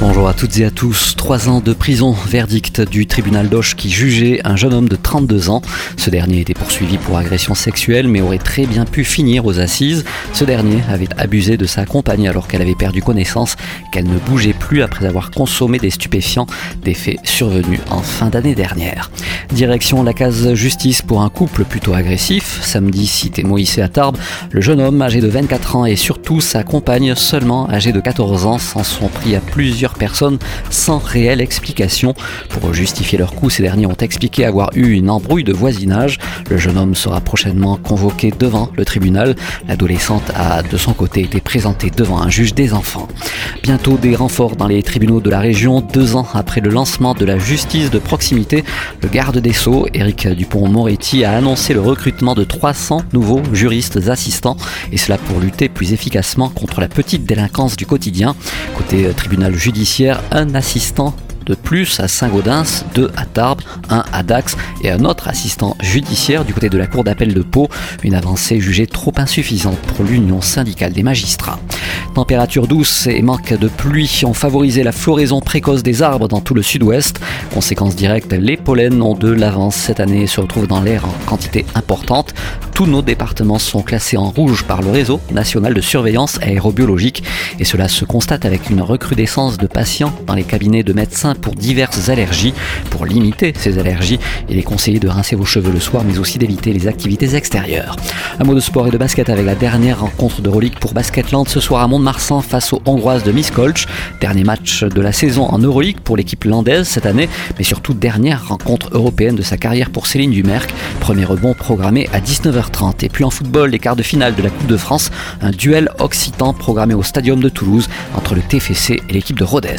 Bonjour à toutes et à tous. Trois ans de prison, verdict du tribunal d'Auch qui jugeait un jeune homme de 32 ans. Ce dernier était poursuivi pour agression sexuelle mais aurait très bien pu finir aux assises. Ce dernier avait abusé de sa compagne alors qu'elle avait perdu connaissance, qu'elle ne bougeait plus après avoir consommé des stupéfiants, des faits survenus en fin d'année dernière. Direction la case justice pour un couple plutôt agressif. Samedi, cité Moïse à Tarbes, le jeune homme âgé de 24 ans et surtout sa compagne seulement âgée de 14 ans s'en sont pris à plusieurs personnes sans réelle explication. Pour justifier leur coup, ces derniers ont expliqué avoir eu une embrouille de voisinage. Le jeune homme sera prochainement convoqué devant le tribunal. L'adolescente a de son côté été présentée devant un juge des enfants. Bientôt des renforts dans les tribunaux de la région, deux ans après le lancement de la justice de proximité. Le garde des Sceaux, Éric Dupont-Moretti, a annoncé le recrutement de 300 nouveaux juristes assistants, et cela pour lutter plus efficacement contre la petite délinquance du quotidien. Côté tribunal judiciaire, un assistant de plus à Saint-Gaudens, deux à Tarbes, un à Dax et un autre assistant judiciaire du côté de la Cour d'appel de Pau, une avancée jugée trop insuffisante pour l'Union syndicale des magistrats. Température douce et manque de pluie ont favorisé la floraison précoce des arbres dans tout le sud-ouest. Conséquence directe, les pollens ont de l'avance cette année et se retrouvent dans l'air en quantité importante. Tous nos départements sont classés en rouge par le réseau national de surveillance aérobiologique et cela se constate avec une recrudescence de patients dans les cabinets de médecins pour diverses allergies. Pour limiter ces allergies, il est conseillé de rincer vos cheveux le soir mais aussi d'éviter les activités extérieures. Un mot de sport et de basket avec la dernière rencontre de Relique pour Basketland ce soir à mont Marsan face aux Hongroises de Miskolc. Dernier match de la saison en Euroleague pour l'équipe landaise cette année, mais surtout dernière rencontre européenne de sa carrière pour Céline Dumerc. Premier rebond programmé à 19h30. Et puis en football, les quarts de finale de la Coupe de France, un duel occitan programmé au Stadium de Toulouse entre le TFC et l'équipe de Rodez.